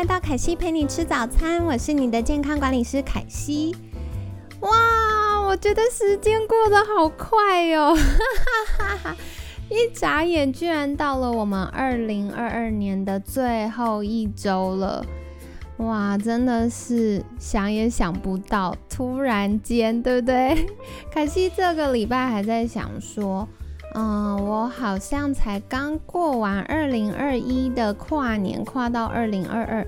嗨，欢迎来到凯西陪你吃早餐，我是你的健康管理师凯西。哇，我觉得时间过得好快哟，一眨眼居然到了我们二零二二年的最后一周了。哇，真的是想也想不到，突然间，对不对？凯西这个礼拜还在想说。嗯，我好像才刚过完二零二一的跨年，跨到二零二二，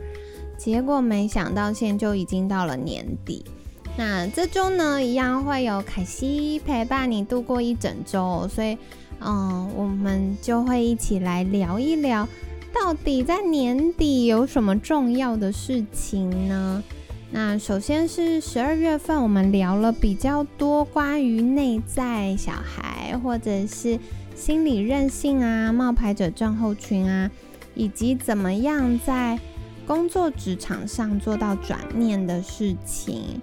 结果没想到现在就已经到了年底。那这周呢，一样会有凯西陪伴你度过一整周，所以，嗯，我们就会一起来聊一聊，到底在年底有什么重要的事情呢？那首先是十二月份，我们聊了比较多关于内在小孩或者是心理韧性啊、冒牌者症候群啊，以及怎么样在工作职场上做到转念的事情。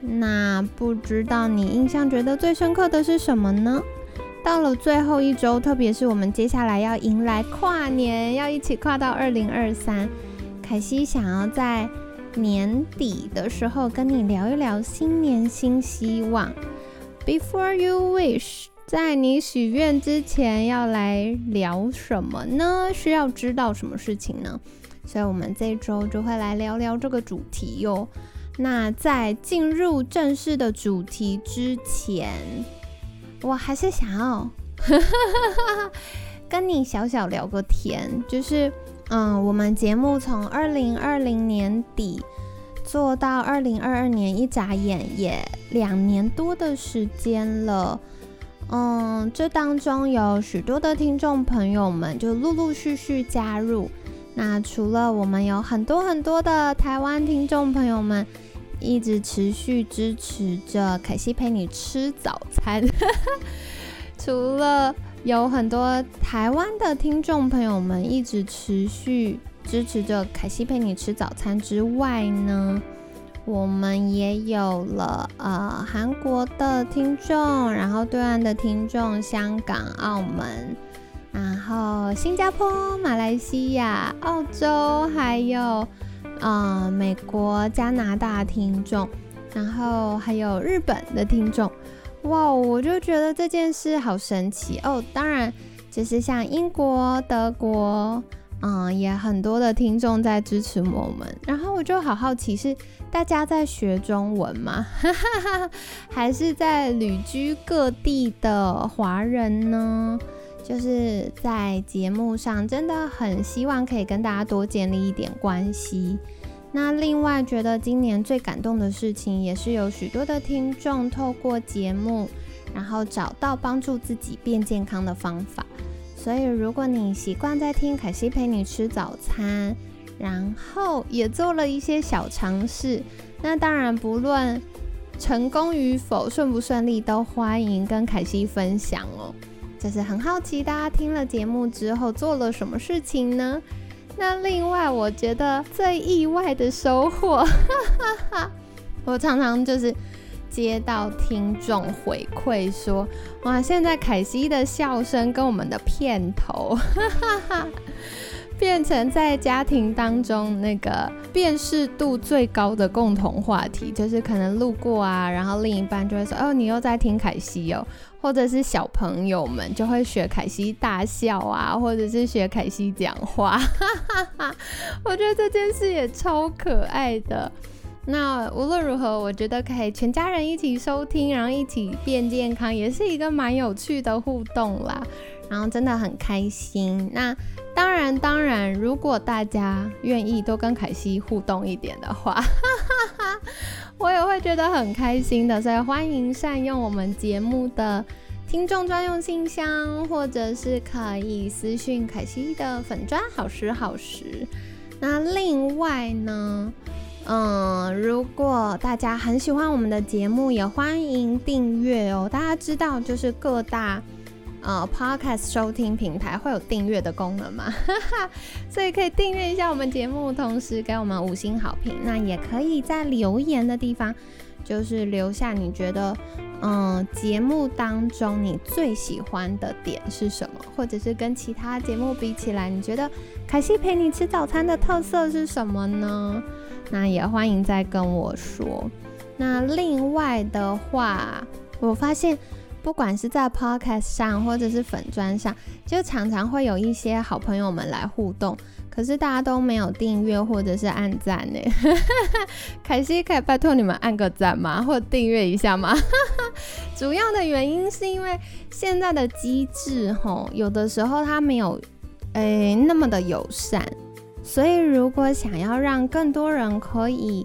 那不知道你印象觉得最深刻的是什么呢？到了最后一周，特别是我们接下来要迎来跨年，要一起跨到二零二三，凯西想要在。年底的时候，跟你聊一聊新年新希望。Before you wish，在你许愿之前要来聊什么呢？需要知道什么事情呢？所以，我们这周就会来聊聊这个主题哟。那在进入正式的主题之前，我还是想要 跟你小小聊个天，就是。嗯，我们节目从二零二零年底做到二零二二年，一眨眼也两年多的时间了。嗯，这当中有许多的听众朋友们就陆陆续续加入。那除了我们有很多很多的台湾听众朋友们一直持续支持着凯西陪你吃早餐，除了。有很多台湾的听众朋友们一直持续支持着凯西陪你吃早餐之外呢，我们也有了呃韩国的听众，然后对岸的听众，香港、澳门，然后新加坡、马来西亚、澳洲，还有呃美国、加拿大听众，然后还有日本的听众。哇，我就觉得这件事好神奇哦！当然，就是像英国、德国，嗯，也很多的听众在支持我们。然后我就好好奇，是大家在学中文吗？还是在旅居各地的华人呢？就是在节目上，真的很希望可以跟大家多建立一点关系。那另外觉得今年最感动的事情，也是有许多的听众透过节目，然后找到帮助自己变健康的方法。所以如果你习惯在听凯西陪你吃早餐，然后也做了一些小尝试，那当然不论成功与否、顺不顺利，都欢迎跟凯西分享哦。就是很好奇，大家听了节目之后做了什么事情呢？那另外，我觉得最意外的收获，我常常就是接到听众回馈说，哇，现在凯西的笑声跟我们的片头。哈哈哈变成在家庭当中那个辨识度最高的共同话题，就是可能路过啊，然后另一半就会说：“哦，你又在听凯西哦。”或者是小朋友们就会学凯西大笑啊，或者是学凯西讲话。我觉得这件事也超可爱的。那无论如何，我觉得可以全家人一起收听，然后一起变健康，也是一个蛮有趣的互动啦。然后真的很开心。那当然，当然，如果大家愿意多跟凯西互动一点的话，我也会觉得很开心的。所以欢迎善用我们节目的听众专用信箱，或者是可以私讯凯西的粉砖好时好时。那另外呢，嗯，如果大家很喜欢我们的节目，也欢迎订阅哦。大家知道，就是各大呃 podcast 收听平台会有订阅的功能嘛，所以可以订阅一下我们节目，同时给我们五星好评。那也可以在留言的地方，就是留下你觉得。嗯，节目当中你最喜欢的点是什么？或者是跟其他节目比起来，你觉得凯西陪你吃早餐的特色是什么呢？那也欢迎再跟我说。那另外的话，我发现不管是在 Podcast 上或者是粉砖上，就常常会有一些好朋友们来互动。可是大家都没有订阅或者是按赞呢，凯西可以拜托你们按个赞吗？或订阅一下吗？主要的原因是因为现在的机制吼，有的时候它没有诶那么的友善，所以如果想要让更多人可以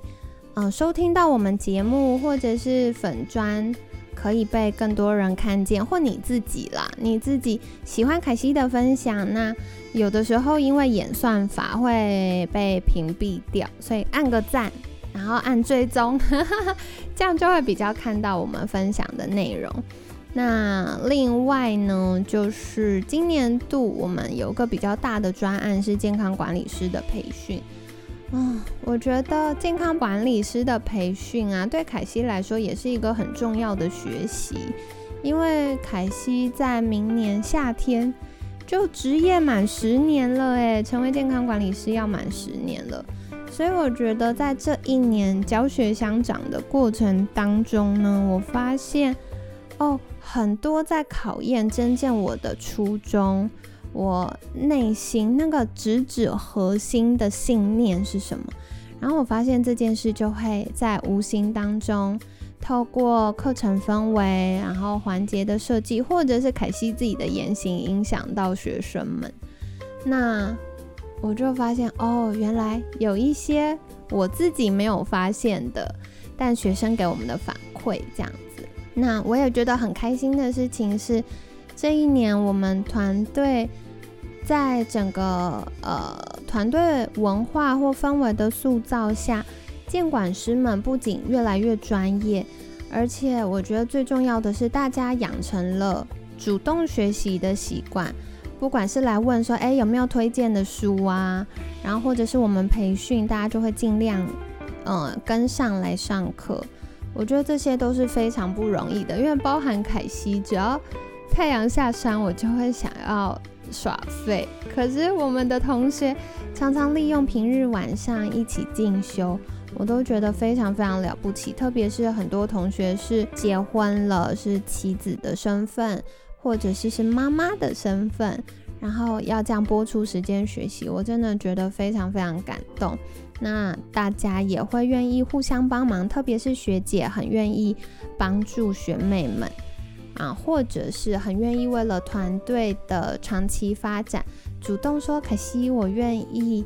嗯收听到我们节目或者是粉砖。可以被更多人看见，或你自己啦，你自己喜欢凯西的分享，那有的时候因为演算法会被屏蔽掉，所以按个赞，然后按追踪，这样就会比较看到我们分享的内容。那另外呢，就是今年度我们有个比较大的专案是健康管理师的培训。嗯，我觉得健康管理师的培训啊，对凯西来说也是一个很重要的学习，因为凯西在明年夏天就职业满十年了，诶，成为健康管理师要满十年了，所以我觉得在这一年教学相长的过程当中呢，我发现哦，很多在考验真正我的初衷。我内心那个直指核心的信念是什么？然后我发现这件事就会在无形当中，透过课程氛围，然后环节的设计，或者是凯西自己的言行，影响到学生们。那我就发现，哦，原来有一些我自己没有发现的，但学生给我们的反馈这样子。那我也觉得很开心的事情是。这一年，我们团队在整个呃团队文化或氛围的塑造下，监管师们不仅越来越专业，而且我觉得最重要的是，大家养成了主动学习的习惯。不管是来问说，哎，有没有推荐的书啊？然后或者是我们培训，大家就会尽量嗯跟上来上课。我觉得这些都是非常不容易的，因为包含凯西，只要太阳下山，我就会想要耍废。可是我们的同学常常利用平日晚上一起进修，我都觉得非常非常了不起。特别是很多同学是结婚了，是妻子的身份，或者是是妈妈的身份，然后要这样播出时间学习，我真的觉得非常非常感动。那大家也会愿意互相帮忙，特别是学姐很愿意帮助学妹们。啊，或者是很愿意为了团队的长期发展，主动说可惜我愿意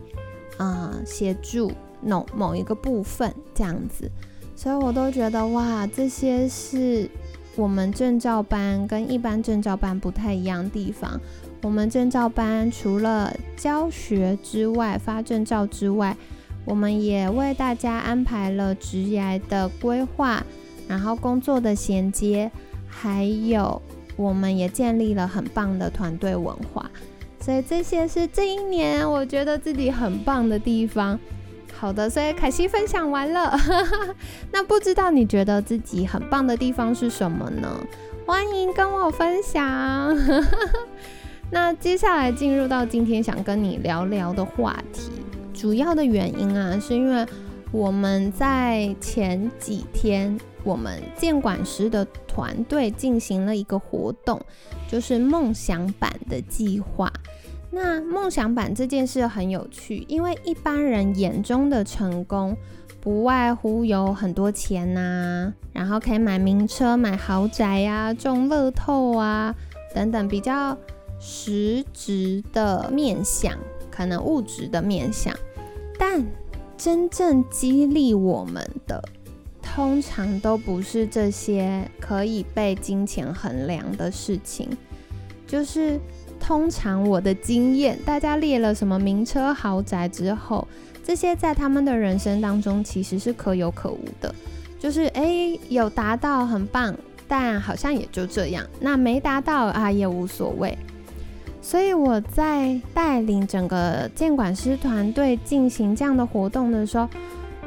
啊协助某某一个部分这样子，所以我都觉得哇，这些是我们证照班跟一般证照班不太一样的地方。我们证照班除了教学之外，发证照之外，我们也为大家安排了职业的规划，然后工作的衔接。还有，我们也建立了很棒的团队文化，所以这些是这一年我觉得自己很棒的地方。好的，所以凯西分享完了，那不知道你觉得自己很棒的地方是什么呢？欢迎跟我分享。那接下来进入到今天想跟你聊聊的话题，主要的原因啊，是因为我们在前几天。我们建管师的团队进行了一个活动，就是梦想版的计划。那梦想版这件事很有趣，因为一般人眼中的成功，不外乎有很多钱呐，然后可以买名车、买豪宅呀、中乐透啊等等比较实质的面相，可能物质的面相。但真正激励我们的。通常都不是这些可以被金钱衡量的事情，就是通常我的经验，大家列了什么名车豪宅之后，这些在他们的人生当中其实是可有可无的，就是诶，有达到很棒，但好像也就这样，那没达到啊也无所谓。所以我在带领整个监管师团队进行这样的活动的时候，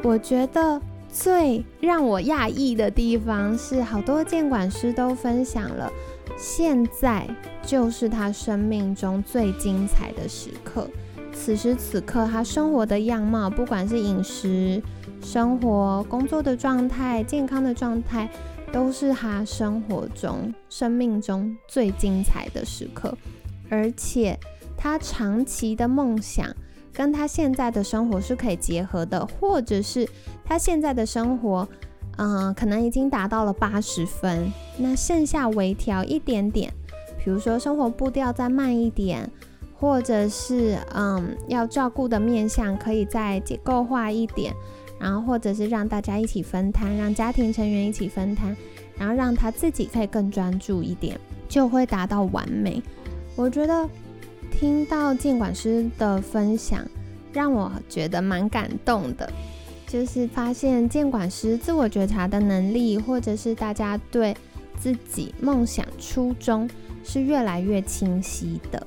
我觉得最让我讶异的地方是，好多监管师都分享了，现在就是他生命中最精彩的时刻。此时此刻，他生活的样貌，不管是饮食、生活、工作的状态、健康的状态，都是他生活中、生命中最精彩的时刻。而且他长期的梦想跟他现在的生活是可以结合的，或者是他现在的生活，嗯，可能已经达到了八十分，那剩下微调一点点，比如说生活步调再慢一点，或者是嗯，要照顾的面向可以再结构化一点，然后或者是让大家一起分摊，让家庭成员一起分摊，然后让他自己可以更专注一点，就会达到完美。我觉得听到监管师的分享，让我觉得蛮感动的。就是发现监管师自我觉察的能力，或者是大家对自己梦想初衷是越来越清晰的。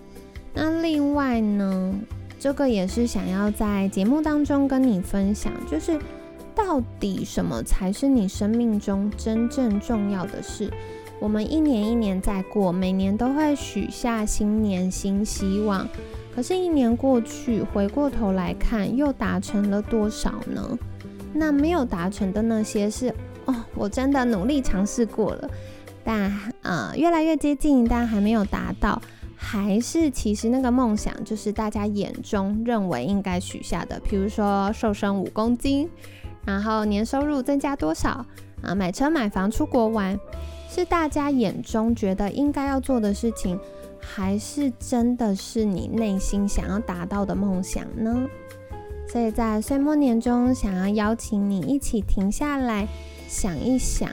那另外呢，这个也是想要在节目当中跟你分享，就是到底什么才是你生命中真正重要的事？我们一年一年在过，每年都会许下新年新希望。可是，一年过去，回过头来看，又达成了多少呢？那没有达成的那些是哦，我真的努力尝试过了，但呃，越来越接近，但还没有达到。还是其实那个梦想，就是大家眼中认为应该许下的，比如说瘦身五公斤，然后年收入增加多少啊，买车买房出国玩。是大家眼中觉得应该要做的事情，还是真的是你内心想要达到的梦想呢？所以在岁末年中，想要邀请你一起停下来想一想，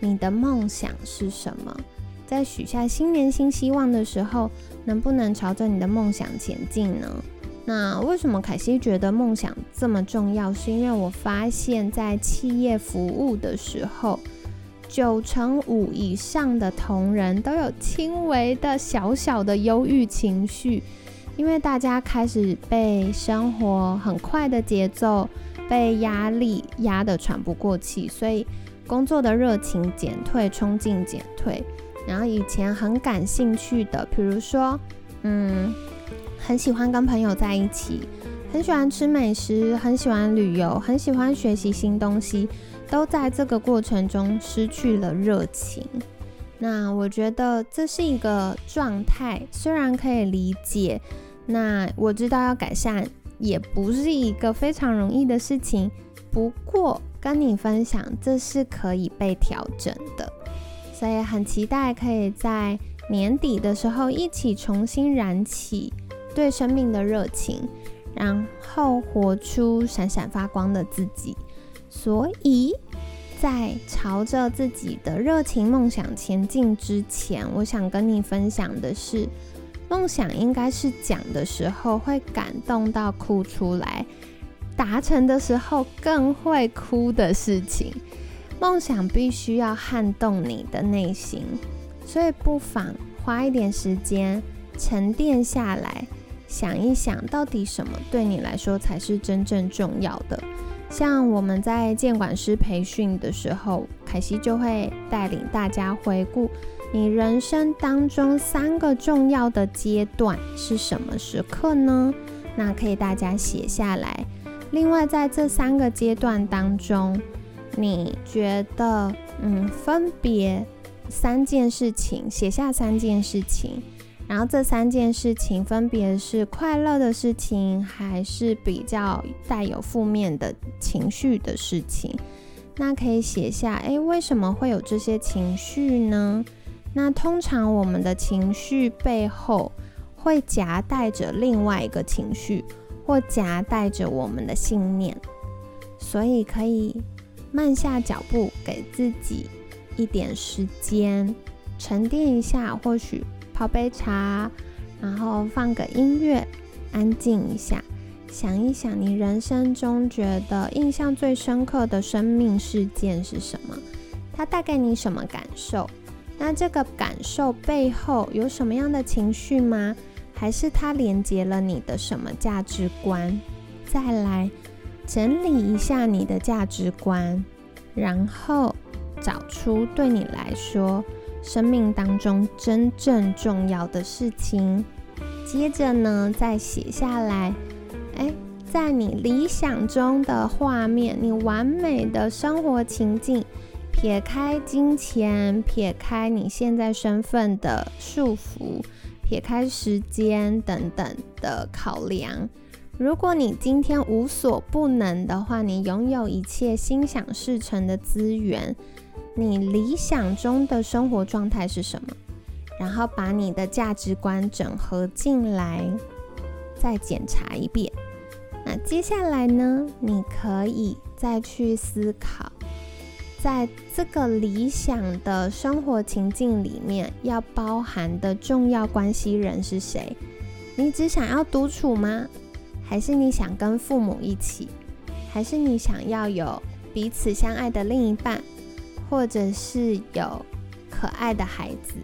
你的梦想是什么？在许下新年新希望的时候，能不能朝着你的梦想前进呢？那为什么凯西觉得梦想这么重要？是因为我发现，在企业服务的时候。九成五以上的同仁都有轻微的小小的忧郁情绪，因为大家开始被生活很快的节奏、被压力压得喘不过气，所以工作的热情减退、冲劲减退。然后以前很感兴趣的，比如说，嗯，很喜欢跟朋友在一起，很喜欢吃美食，很喜欢旅游，很喜欢学习新东西。都在这个过程中失去了热情，那我觉得这是一个状态，虽然可以理解，那我知道要改善也不是一个非常容易的事情。不过跟你分享，这是可以被调整的，所以很期待可以在年底的时候一起重新燃起对生命的热情，然后活出闪闪发光的自己。所以在朝着自己的热情梦想前进之前，我想跟你分享的是，梦想应该是讲的时候会感动到哭出来，达成的时候更会哭的事情。梦想必须要撼动你的内心，所以不妨花一点时间沉淀下来，想一想到底什么对你来说才是真正重要的。像我们在监管师培训的时候，凯西就会带领大家回顾你人生当中三个重要的阶段是什么时刻呢？那可以大家写下来。另外，在这三个阶段当中，你觉得嗯，分别三件事情，写下三件事情。然后这三件事情分别是快乐的事情，还是比较带有负面的情绪的事情？那可以写下，诶，为什么会有这些情绪呢？那通常我们的情绪背后会夹带着另外一个情绪，或夹带着我们的信念，所以可以慢下脚步，给自己一点时间沉淀一下，或许。泡杯茶，然后放个音乐，安静一下，想一想，你人生中觉得印象最深刻的生命事件是什么？它带给你什么感受？那这个感受背后有什么样的情绪吗？还是它连接了你的什么价值观？再来整理一下你的价值观，然后找出对你来说生命当中真正重要的事情。接着呢，再写下来。哎，在你理想中的画面，你完美的生活情境，撇开金钱，撇开你现在身份的束缚，撇开时间等等的考量。如果你今天无所不能的话，你拥有一切心想事成的资源，你理想中的生活状态是什么？然后把你的价值观整合进来，再检查一遍。那接下来呢？你可以再去思考，在这个理想的生活情境里面，要包含的重要关系人是谁？你只想要独处吗？还是你想跟父母一起？还是你想要有彼此相爱的另一半，或者是有可爱的孩子？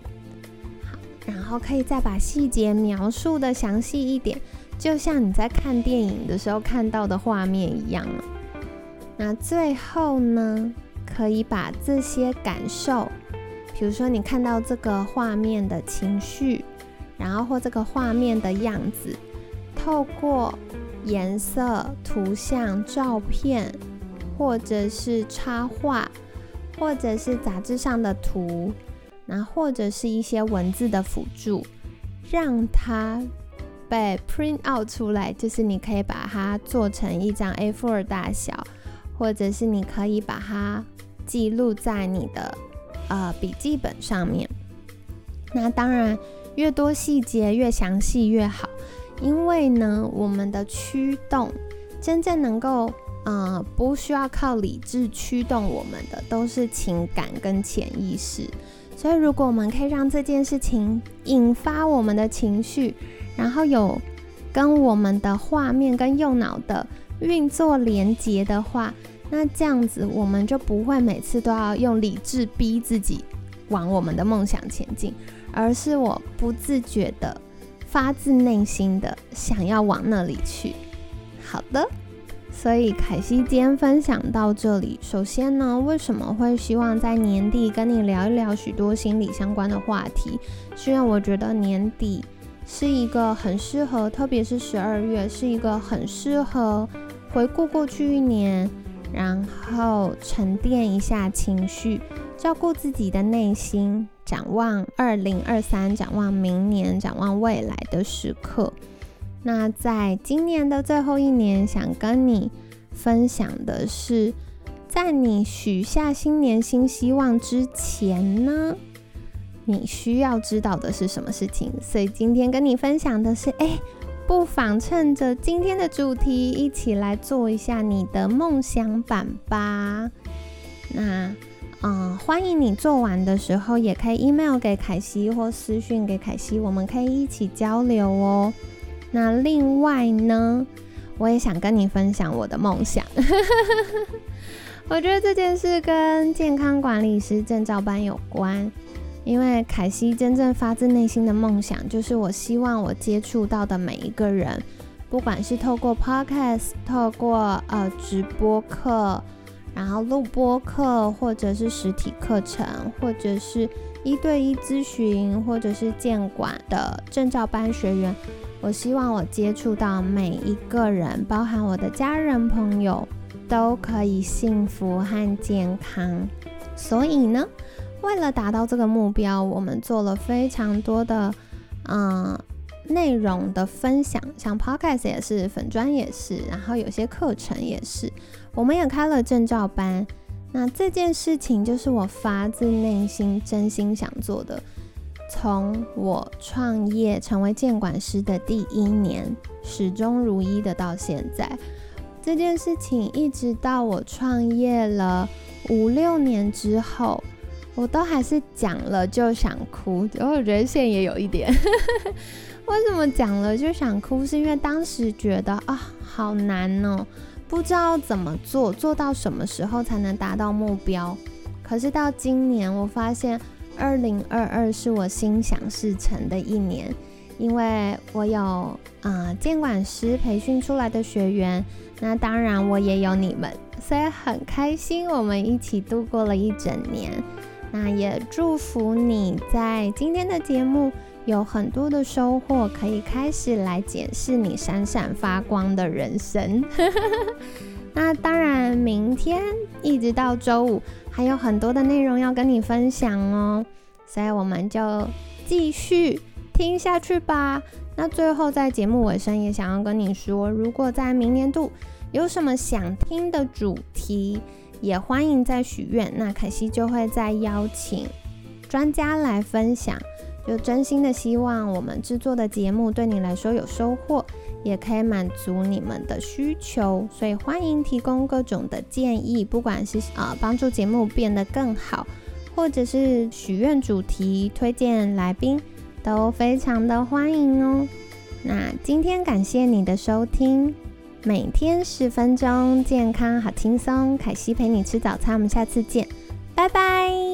好然后可以再把细节描述的详细一点，就像你在看电影的时候看到的画面一样那最后呢，可以把这些感受，比如说你看到这个画面的情绪，然后或这个画面的样子，透过颜色、图像、照片，或者是插画，或者是杂志上的图。那或者是一些文字的辅助，让它被 print out 出来，就是你可以把它做成一张 A4 大小，或者是你可以把它记录在你的呃笔记本上面。那当然，越多细节越详细越好，因为呢，我们的驱动真正能够呃不需要靠理智驱动我们的，都是情感跟潜意识。所以，如果我们可以让这件事情引发我们的情绪，然后有跟我们的画面跟右脑的运作连接的话，那这样子我们就不会每次都要用理智逼自己往我们的梦想前进，而是我不自觉的、发自内心的想要往那里去。好的。所以凯西今天分享到这里。首先呢，为什么会希望在年底跟你聊一聊许多心理相关的话题？是因为我觉得年底是一个很适合，特别是十二月，是一个很适合回顾过去一年，然后沉淀一下情绪，照顾自己的内心，展望二零二三，展望明年，展望未来的时刻。那在今年的最后一年，想跟你分享的是，在你许下新年新希望之前呢，你需要知道的是什么事情？所以今天跟你分享的是，哎，不妨趁着今天的主题，一起来做一下你的梦想版吧。那，嗯，欢迎你做完的时候，也可以 email 给凯西或私讯给凯西，我们可以一起交流哦。那另外呢，我也想跟你分享我的梦想。我觉得这件事跟健康管理师证照班有关，因为凯西真正发自内心的梦想，就是我希望我接触到的每一个人，不管是透过 podcast、透过呃直播课，然后录播课，或者是实体课程，或者是一对一咨询，或者是健管的证照班学员。我希望我接触到每一个人，包含我的家人朋友，都可以幸福和健康。所以呢，为了达到这个目标，我们做了非常多的嗯内容的分享，像 Podcast 也是，粉砖也是，然后有些课程也是，我们也开了证照班。那这件事情就是我发自内心、真心想做的。从我创业成为监管师的第一年，始终如一的到现在，这件事情一直到我创业了五六年之后，我都还是讲了就想哭，然后我觉得现也有一点，为什么讲了就想哭？是因为当时觉得啊，好难哦，不知道怎么做，做到什么时候才能达到目标。可是到今年，我发现二零二二是我心想事成的一年，因为我有啊监管师培训出来的学员，那当然我也有你们，所以很开心，我们一起度过了一整年。那也祝福你在今天的节目有很多的收获，可以开始来检视你闪闪发光的人生。那当然，明天一直到周五还有很多的内容要跟你分享哦，所以我们就继续听下去吧。那最后在节目尾声也想要跟你说，如果在明年度有什么想听的主题。也欢迎再许愿，那凯西就会再邀请专家来分享。就真心的希望我们制作的节目对你来说有收获，也可以满足你们的需求。所以欢迎提供各种的建议，不管是呃帮助节目变得更好，或者是许愿主题、推荐来宾，都非常的欢迎哦。那今天感谢你的收听。每天十分钟，健康好轻松。凯西陪你吃早餐，我们下次见，拜拜。